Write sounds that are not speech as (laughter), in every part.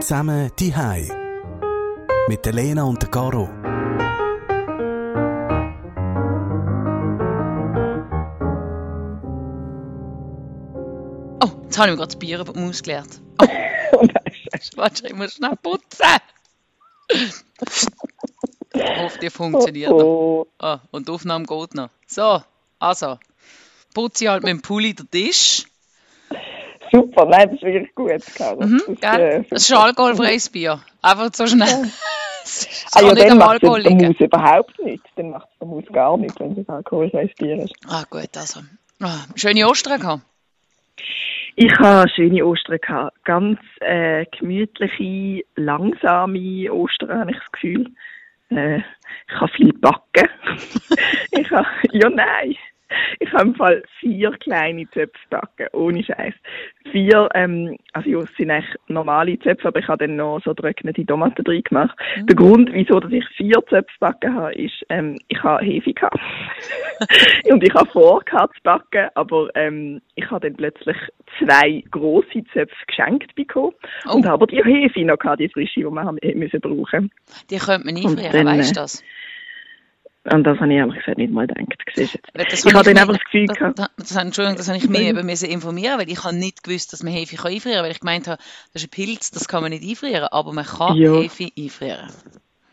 Zusammen die Hai mit der Lena und der Caro. Oh, jetzt habe ich mir gerade das Bier über die Maus geleert. Oh, (laughs) warte, ich muss schnell putzen. Ich hoffe, die funktioniert noch. Oh, Ah, und die Aufnahme geht noch. So, also, putze ich halt mit dem Pulli den Tisch. Super, nein, das ist wirklich gut, Caro. Mhm, Das, gell? äh, Das ist ein alkoholfreies Bier. Einfach so schnell. Es (laughs) Ah ja, nicht dann am macht Alkohol es der liegen. Maus überhaupt nichts. Dann macht es der Maus gar nichts, wenn es alkoholfreies Bier ist. Ah, gut, also. Ah, schöne Ostern gehabt. Ich habe schöne Ostern gehabt. Ganz äh, gemütliche, langsame Ostern, habe ich das Gefühl. Äh, ich habe viel backen. (laughs) ich habe, ja nein, (laughs) ich habe im Fall vier kleine Zöpfe backen, ohne Scheiß. Vier, ähm, also ja, es sind eigentlich normale Zöpfe, aber ich habe dann noch so trocknete Tomaten drin gemacht. Der Grund, wieso dass ich vier Zöpfe backen habe, ist, ähm, ich habe Hefe gehabt. (laughs) Und ich habe vor gehabt zu backen, aber ähm, ich habe dann plötzlich zwei grosse Zöpfe geschenkt bekommen Oh. und habe die Hefe noch gehabt, die frische, die wir haben müssen brauchen. Die könnte man einfrieren, dann, weißt äh, du das? Und das habe ich ehrlich gesagt nicht mal gedacht. Siehst jetzt. Ich habe dann mich- einfach das Gefühl das, gehabt. das, das, Entschuldigung, das habe ich mich (laughs) eben müssen informieren, weil ich habe nicht gewusst, dass man Hefe kann einfrieren kann, weil ich gemeint habe, das ist ein Pilz, das kann man nicht einfrieren, aber man kann Ja. Hefe einfrieren.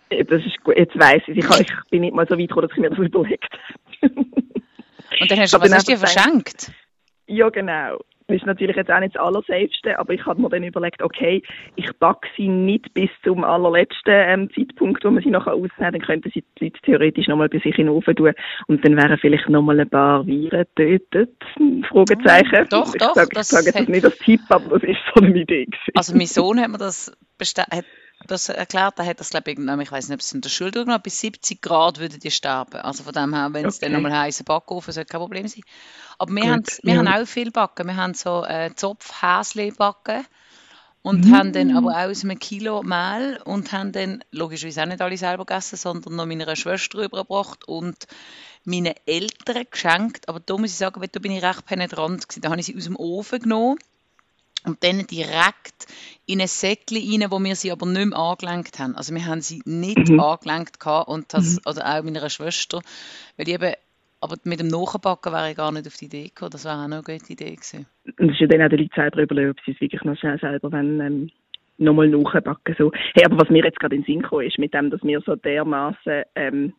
Das ist gut, jetzt weiss ich. Ich, ich bin nicht mal so weit gekommen, dass ich mir das überlegt habe. Und dann hast du, was hast du dir verschenkt? Ja, genau. Das ist natürlich jetzt auch nicht das Allersafeste, aber ich habe mir dann überlegt, okay, ich backe sie nicht bis zum allerletzten ähm, Zeitpunkt, wo man sie nachher ausnehmen, dann könnten sie die Leute theoretisch nochmal bei sich in den Ofen tun und dann wären vielleicht nochmal ein paar Viren getötet, Fragezeichen. Doch, ich doch, Sage, das ich sage jetzt nicht als Tipp, aber das ist so eine Idee gewesen. Also mein Sohn hat mir das, hat das erklärt, er hat das glaube ich irgendwann, ich weiß nicht, ob es in der Schule durchgenommen bis 70 Grad würden die sterben. Also von dem her, wenn es dann Okay. nochmal heißen Backofen, sollte kein Problem sein. Aber wir, Gut, haben, wir ja. haben auch viel backen. Wir haben so äh, Zopfhäsli backen und Mm. haben dann aber auch aus einem Kilo Mehl und haben dann logischerweise auch nicht alle selber gegessen, sondern noch meiner Schwester übergebracht und meinen Eltern geschenkt. Aber da muss ich sagen, da bin ich recht penetrant gewesen. Da habe ich sie aus dem Ofen genommen und dann direkt in ein Säckchen rein, wo wir sie aber nicht mehr angelenkt haben. Also wir haben sie nicht Mhm. angelenkt gehabt und das, also auch meiner Schwester, weil ich eben, aber mit dem Nachbacken wäre ich gar nicht auf die Idee gekommen. Das wäre auch noch eine gute Idee gewesen. Und es ist ja dann auch den Leuten selber überlegen, ob sie es wirklich noch schnell selber wollen, ähm, nochmal nachbacken. So. Hey, aber was mir jetzt gerade in den Sinn gekommen ist, mit dem, dass wir so dermaßen ähm,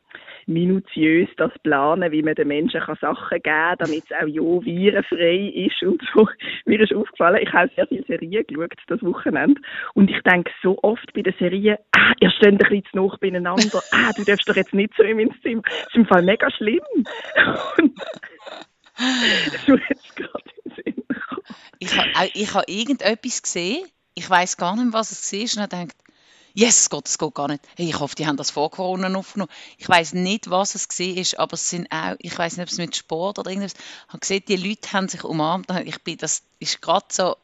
minutiös das planen, wie man den Menschen kann Sachen geben kann, damit es auch ja virenfrei ist und so. (laughs) Mir ist aufgefallen, ich habe sehr viele Serien geschaut, das Wochenende. Und ich denke so oft bei den Serien, ah, ihr steht ein bisschen zu nah beieinander. (laughs) Ah, du darfst doch jetzt nicht so in mein Zimmer. Das ist im Fall mega schlimm. (laughs) Und das ist jetzt gerade den Sinn gekommen. Ich habe ich habe irgendetwas gesehen, ich weiß gar nicht was es war, und habe gedacht, yes, Gott, das geht gar nicht. Hey, ich hoffe, die haben das vor Corona aufgenommen. Ich weiß nicht, was es war, aber es sind auch, ich weiß nicht, ob es mit Sport oder irgendwas, ich habe gesehen, die Leute haben sich umarmt, und ich bin, das ist gerade so,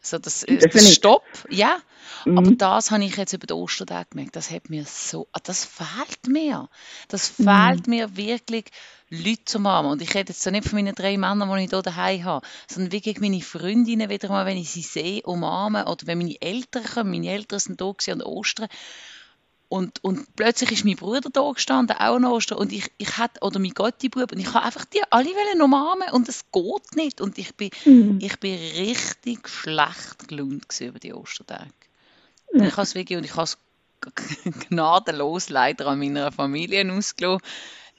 so das, das. Stopp, ja. Mhm. Aber das habe ich jetzt über den Ostertag gemerkt. Das hat mir so, ah, das fehlt mir. Das Mhm. fehlt mir wirklich, Leute zu umarmen. Und ich rede jetzt so nicht von meinen drei Männern, die ich hier daheim habe, sondern wirklich meine Freundinnen wieder mal, wenn ich sie sehe, umarmen. Oder wenn meine Eltern kommen. Meine Eltern sind da an Ostern. Und, und plötzlich ist mein Bruder da gestanden, auch an Ostern. Und ich, ich hatte, oder mein Gottibub, und ich habe einfach die alle wollen umarmen. Und es geht nicht. Und ich bin, Mhm. ich bin richtig schlecht gelaunt über die Ostertage. Ich habe es wirklich, und ich habe es (laughs) gnadenlos leider an meiner Familie ausgelassen.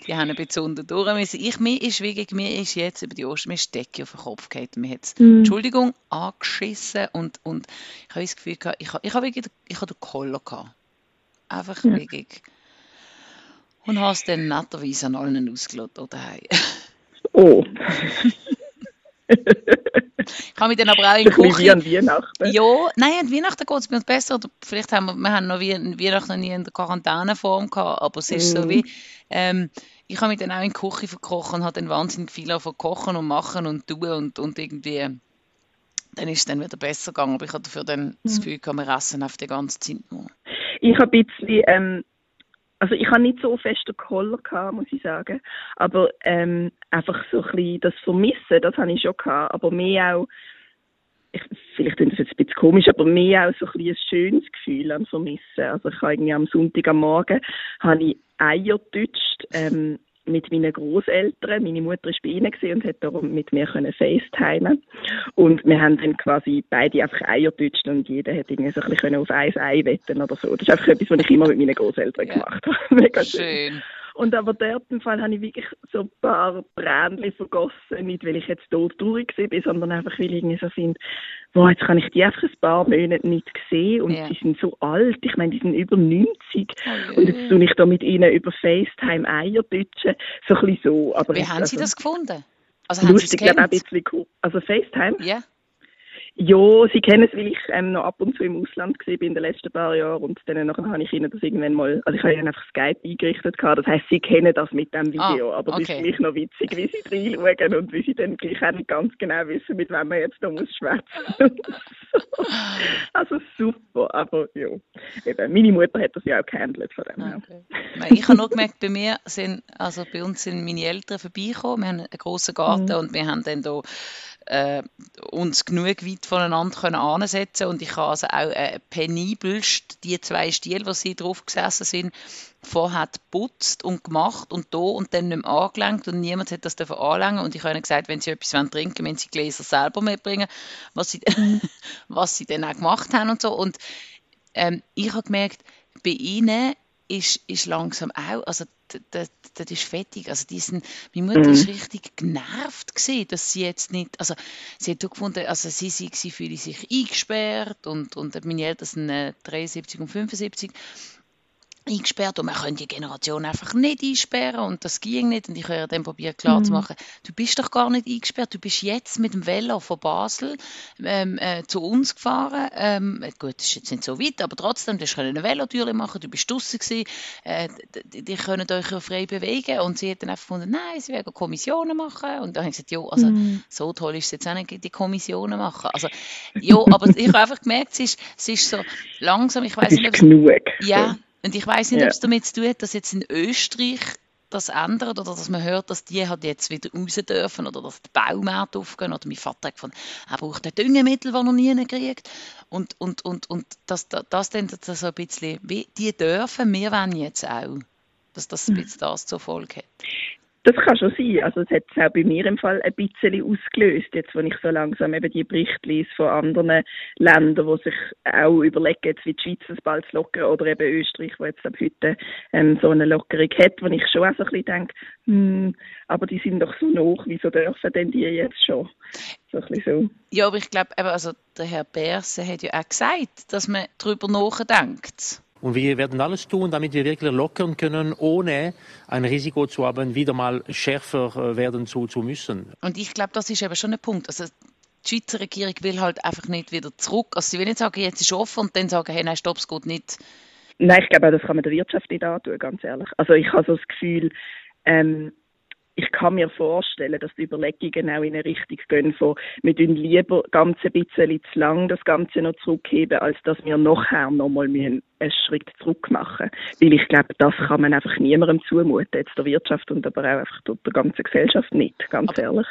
Die haben ein bisschen unter durch müssen. Ich, mir ist wirklich, mir ist jetzt über die Ostern, mir ist Decke auf den Kopf gefallen. Mir hat Mhm. Entschuldigung, angeschissen und, und ich habe das Gefühl gehabt, ich habe, ich habe wirklich, ich habe den Koller gehabt. Einfach Ja. wirklich. Und habe es dann netterweise an allen ausgelassen daheim. Oh, (laughs) Ich habe mich dann aber auch in bisschen (laughs) wie an Weihnachten. Ja, nein, an Weihnachten geht es uns besser. Oder vielleicht haben wir, wir haben noch wie, Weihnachten noch nie in der Quarantäneform gehabt, aber es ist so Mhm. wie, ähm, ich habe mich dann auch in die Küche verkochen und habe dann wahnsinnig viel angefangen kochen und machen und tun und, und irgendwie, dann ist es dann wieder besser gegangen. Aber ich hatte dafür dann das Gefühl, gehabt, wir essen auf die ganze Zeit nur. Ich habe ein bisschen, ähm, also ich habe nicht so fest den Koller gehabt, muss ich sagen. Aber ähm, einfach so ein bisschen das Vermissen, das habe ich schon gehabt. Aber mehr auch, ich vielleicht ist das jetzt ein bisschen komisch, aber mehr auch so ein, bisschen ein schönes Gefühl an Vermissen. Also ich habe irgendwie am Sonntag am Morgen habe ich Eier getutscht, ähm, mit meinen Großeltern. Meine Mutter war bei ihnen und hat darum mit mir können FaceTimen. Und wir haben dann quasi beide einfach Eier getutscht und jeder hat irgendwie so ein bisschen auf ein Ei wetten oder so. Das ist einfach etwas, was ich immer mit meinen Großeltern gemacht habe. (laughs) Mega schön. schön. Und aber dort im Fall habe ich wirklich so ein paar Tränchen vergossen, nicht weil ich jetzt dort durch bin, sondern einfach weil ich irgendwie so finde, boah, jetzt kann ich die einfach ein paar Monate nicht sehen und yeah. die sind so alt, ich meine, die sind über 90 oh, und jetzt tue ich da mit ihnen über FaceTime Eier deutschen, so ein bisschen so. Aber Wie haben also, Sie das gefunden? Also lustig, glaube ein bisschen cool. Also FaceTime? Ja. Ja, sie kennen es, weil ich ähm, noch ab und zu im Ausland war in den letzten paar Jahren und dann nachher habe ich ihnen das irgendwann mal, also ich habe ihnen einfach Skype eingerichtet gehabt, das heisst, sie kennen das mit dem Video, ah, aber okay. das ist für mich noch witzig, wie sie reinschauen und wie sie dann gleich auch nicht ganz genau wissen, mit wem man jetzt da muss schwätzen. (laughs) also super, aber ja, eben, meine Mutter hat das ja auch gehandelt von dem okay. Ich habe noch gemerkt, bei mir sind, also bei uns sind meine Eltern vorbeigekommen, wir haben einen grossen Garten mhm. und wir haben dann da äh, uns genug weit voneinander können ansetzen. Und ich habe also auch äh, penibelst die zwei Stiele, wo sie drauf gesessen sind, vorher geputzt und gemacht und da und dann nicht mehr angelenkt. Und niemand hat das dafür anlängen und ich habe ihnen gesagt, wenn sie etwas trinken wollen, wenn sie Gläser selber mitbringen, was sie, (laughs) was sie dann auch gemacht haben und so. Und ähm, ich habe gemerkt, bei ihnen ist, ist langsam auch, also das, das ist fettig. Also diesen, meine Mutter mhm. ist richtig genervt gewesen, dass sie jetzt nicht, also sie hat gefunden, also sie, sie, sie fühle sich eingesperrt und, und meine Eltern sind äh, 73 und 75 eingesperrt und man könnte die Generation einfach nicht einsperren und das ging nicht und ich habe dann probiert klarzumachen, mhm. du bist doch gar nicht eingesperrt, du bist jetzt mit dem Velo von Basel ähm, äh, zu uns gefahren, ähm, gut, das ist jetzt nicht so weit, aber trotzdem, du können eine Velotür machen, du bist draussen gewesen, äh, die, die können euch ja frei bewegen und sie hat dann einfach gefunden, nein, sie werden Kommissionen machen und dann habe ich gesagt, ja, also mhm. so toll ist es jetzt auch nicht, die Kommissionen machen, also ja, aber ich habe einfach gemerkt, es ist, es ist so langsam, ich weiß nicht, genug. Ja, und ich weiß nicht, ja. ob es damit zu tun hat, dass jetzt in Österreich das ändert oder dass man hört, dass die halt jetzt wieder raus dürfen oder dass die Baumärkte aufgehen. Oder mein Vater hat gefunden, er braucht ein Düngemittel, das er nie kriegt. Und, und, und, und das, das, das dann so ein bisschen, wie, die dürfen, wir wollen jetzt auch. Dass das ein hm. bisschen das zur Folge hat. Das kann schon sein. Also es hat es auch bei mir im Fall ein bisschen ausgelöst, jetzt wo ich so langsam eben die Berichte lese von anderen Ländern, die sich auch überlegen, jetzt wie die Schweiz das bald zu oder eben Österreich, wo jetzt ab heute ähm, so eine Lockerung hat, wo ich schon auch so ein bisschen denke, hm, aber die sind doch so hoch, wieso dürfen denn die jetzt schon? So ein bisschen so. Ja, aber ich glaube, also der Herr Berse hat ja auch gesagt, dass man darüber nachdenkt. Und wir werden alles tun, damit wir wirklich lockern können, ohne ein Risiko zu haben, wieder mal schärfer äh, werden zu, zu müssen. Und ich glaube, das ist eben schon ein Punkt. Also die Schweizer Regierung will halt einfach nicht wieder zurück. Also sie will nicht sagen, jetzt ist offen und dann sagen, hey, nein, stopp, es geht nicht. Nein, ich glaube, das kann man der Wirtschaft nicht antun, ganz ehrlich. Also ich habe so das Gefühl, ähm, ich kann mir vorstellen, dass die Überlegungen auch in eine Richtung gehen von, wir tun lieber ganz ein bisschen zu lang das Ganze noch zurückheben, als dass wir nachher nochmal einen Schritt zurück machen. Weil ich glaube, das kann man einfach niemandem zumuten, jetzt der Wirtschaft und aber auch einfach der ganzen Gesellschaft nicht, ganz aber ehrlich.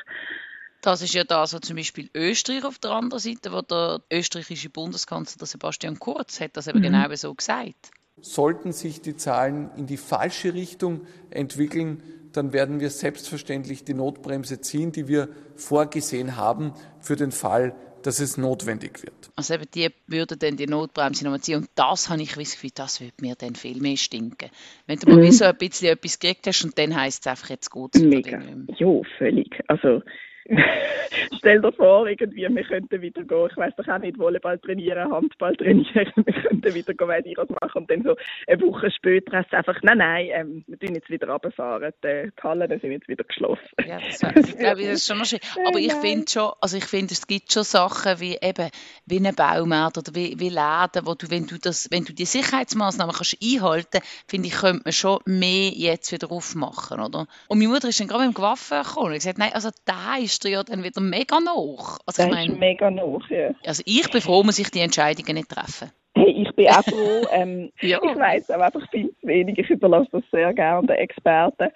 Das ist ja das, was zum Beispiel Österreich auf der anderen Seite, wo der österreichische Bundeskanzler Sebastian Kurz hat das eben mhm. genau so gesagt. Sollten sich die Zahlen in die falsche Richtung entwickeln, dann werden wir selbstverständlich die Notbremse ziehen, die wir vorgesehen haben für den Fall, dass es notwendig wird. Also eben die würden dann die Notbremse nochmal ziehen und das habe ich das Gefühl, das würde mir dann viel mehr stinken. Wenn du mal mhm. so ein bisschen etwas gekriegt hast und dann heisst es einfach, jetzt gut. Mega. Ja, völlig. Also (laughs) Stell dir vor, irgendwie, wir könnten wieder gehen, ich weiß doch auch nicht, Volleyball trainieren, Handball trainieren, (laughs) wir könnten wieder gehen, weiss ich was machen und dann so eine Woche später heißt es einfach, nein, nein, ähm, wir tun jetzt wieder runterfahren, die, die Hallen sind jetzt wieder geschlossen. Ja, das, wär, ich glaube, das ist schon noch schön. (laughs) Aber ich finde schon, also ich finde, es gibt schon Sachen wie eben, wie ein Baumarkt oder wie, wie Läden, wo du, wenn du das, wenn du die Sicherheitsmaßnahmen kannst einhalten, finde ich, könnte man schon mehr jetzt wieder aufmachen, oder? Und meine Mutter ist dann gerade mit dem Gewaffen gekommen und gesagt, nein, also da ist du ja dann wieder mega noch. Also das ich meine, ist mega noch, ja. Also ich bin froh, muss ich die Entscheidungen nicht treffen. Hey, ich bin auch froh. (laughs) Ähm, ja. Ich weiß aber einfach viel zu wenig. Ich überlasse das sehr gerne den Experten.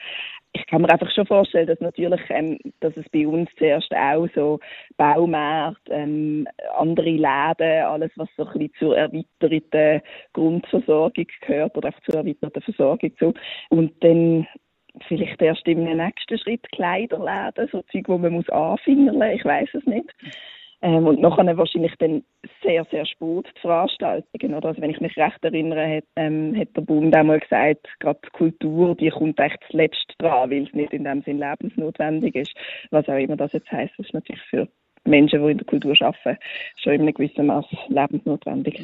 ich kann mir einfach schon vorstellen, dass natürlich, ähm, dass es bei uns zuerst auch so Baumärkte, ähm, andere Läden, alles was so ein bisschen zur erweiterten Grundversorgung gehört oder einfach zur erweiterten Versorgung so. Und dann vielleicht erst im nächsten Schritt Kleiderläden, so Zeug, wo man muss anfingerle, ich weiß es nicht. Ähm, und nachher wahrscheinlich dann sehr, sehr spät die Veranstaltungen. Oder? Also wenn ich mich recht erinnere, hat, ähm, hat der Bund auch mal gesagt, gerade die Kultur, die kommt echt zuletzt dran, weil es nicht in dem Sinn lebensnotwendig ist. Was auch immer das jetzt heisst, ist natürlich für Menschen, die in der Kultur arbeiten, schon in einem gewissen Maß lebensnotwendig.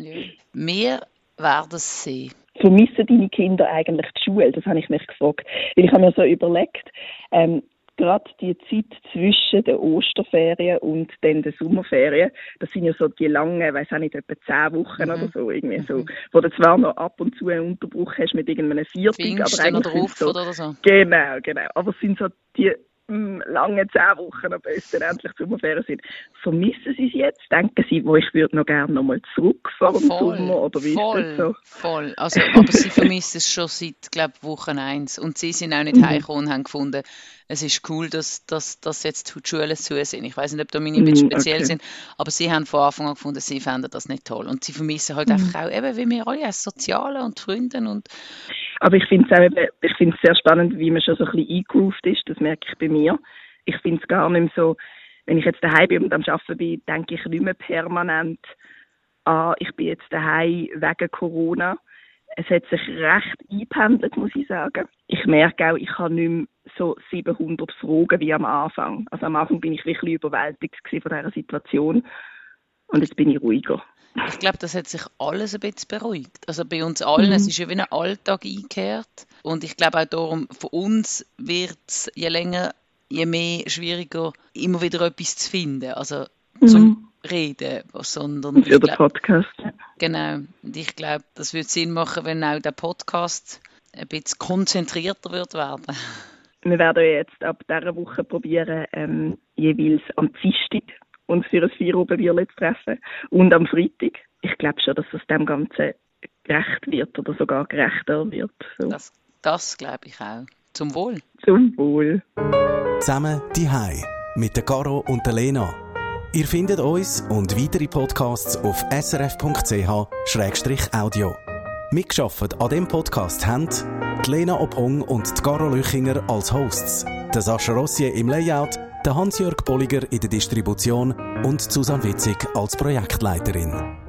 Wir werden es sehen vermissen deine Kinder eigentlich die Schule? Das habe ich mich gefragt. Weil ich habe mir so überlegt, ähm, gerade die Zeit zwischen den Osterferien und dann den Sommerferien, das sind ja so die langen, weiß auch nicht, etwa zehn Wochen mhm. oder so, irgendwie mhm. so, wo du zwar noch ab und zu einen Unterbruch hast mit irgendeinem Viertag, aber eigentlich oder so, oder so. Genau, genau. Aber es sind so die lange zehn Wochen, es dann endlich Sommerferien sind. Vermissen Sie es jetzt? Denken Sie, wo ich würde noch gerne nochmal zurück vor dem voll, Sommer oder wie voll, ist das so? Voll, also, aber Sie vermissen es schon seit, glaube Wochen eins und Sie sind auch nicht mhm. heimgekommen und haben gefunden, es ist cool, dass, dass, dass jetzt die Schulen zu sind. Ich weiß nicht, ob da meine mm, speziell okay. sind, aber sie haben von Anfang an gefunden, sie fänden das nicht toll. Und sie vermissen halt mm. einfach auch, eben wie wir alle als Soziale und Freunde und aber ich finde es ich finde sehr spannend, wie man schon so ein bisschen eingegroovt ist. Das merke ich bei mir. Ich finde es gar nicht mehr so, wenn ich jetzt daheim bin und am Arbeiten bin, denke ich nicht mehr permanent, ah, ich bin jetzt daheim wegen Corona. Es hat sich recht eingependelt, muss ich sagen. Ich merke auch, ich habe nicht mehr so 700 Fragen wie am Anfang. Also am Anfang bin ich wirklich überwältigt von dieser Situation. Und jetzt bin ich ruhiger. Ich glaube, das hat sich alles ein bisschen beruhigt. Also bei uns allen, mhm. es ist ja wie ein Alltag eingekehrt. Und ich glaube auch darum, für uns wird es je länger, je mehr schwieriger, immer wieder etwas zu finden. Also mhm. zum Reden, sondern... Für den Podcast. Genau. Und ich glaube, das würde Sinn machen, wenn auch der Podcast ein bisschen konzentrierter wird werden. Wir werden jetzt ab dieser Woche probieren, ähm, jeweils am Dienstag uns für ein zu treffen. Und am Freitag. Ich glaube schon, dass es dem Ganzen gerecht wird oder sogar gerechter wird. So. Das, das glaube ich auch. Zum Wohl. Zum Wohl. Zusammen die Hai mit der Caro und der Lena. Ihr findet uns und weitere Podcasts auf srf.ch-audio. Mitgeschafft an dem Podcast haben die Lena Obong und die Caro Lüchinger als Hosts, der Sascha Rossier im Layout der Hans-Jörg Bolliger in der Distribution und Susanne Witzig als Projektleiterin.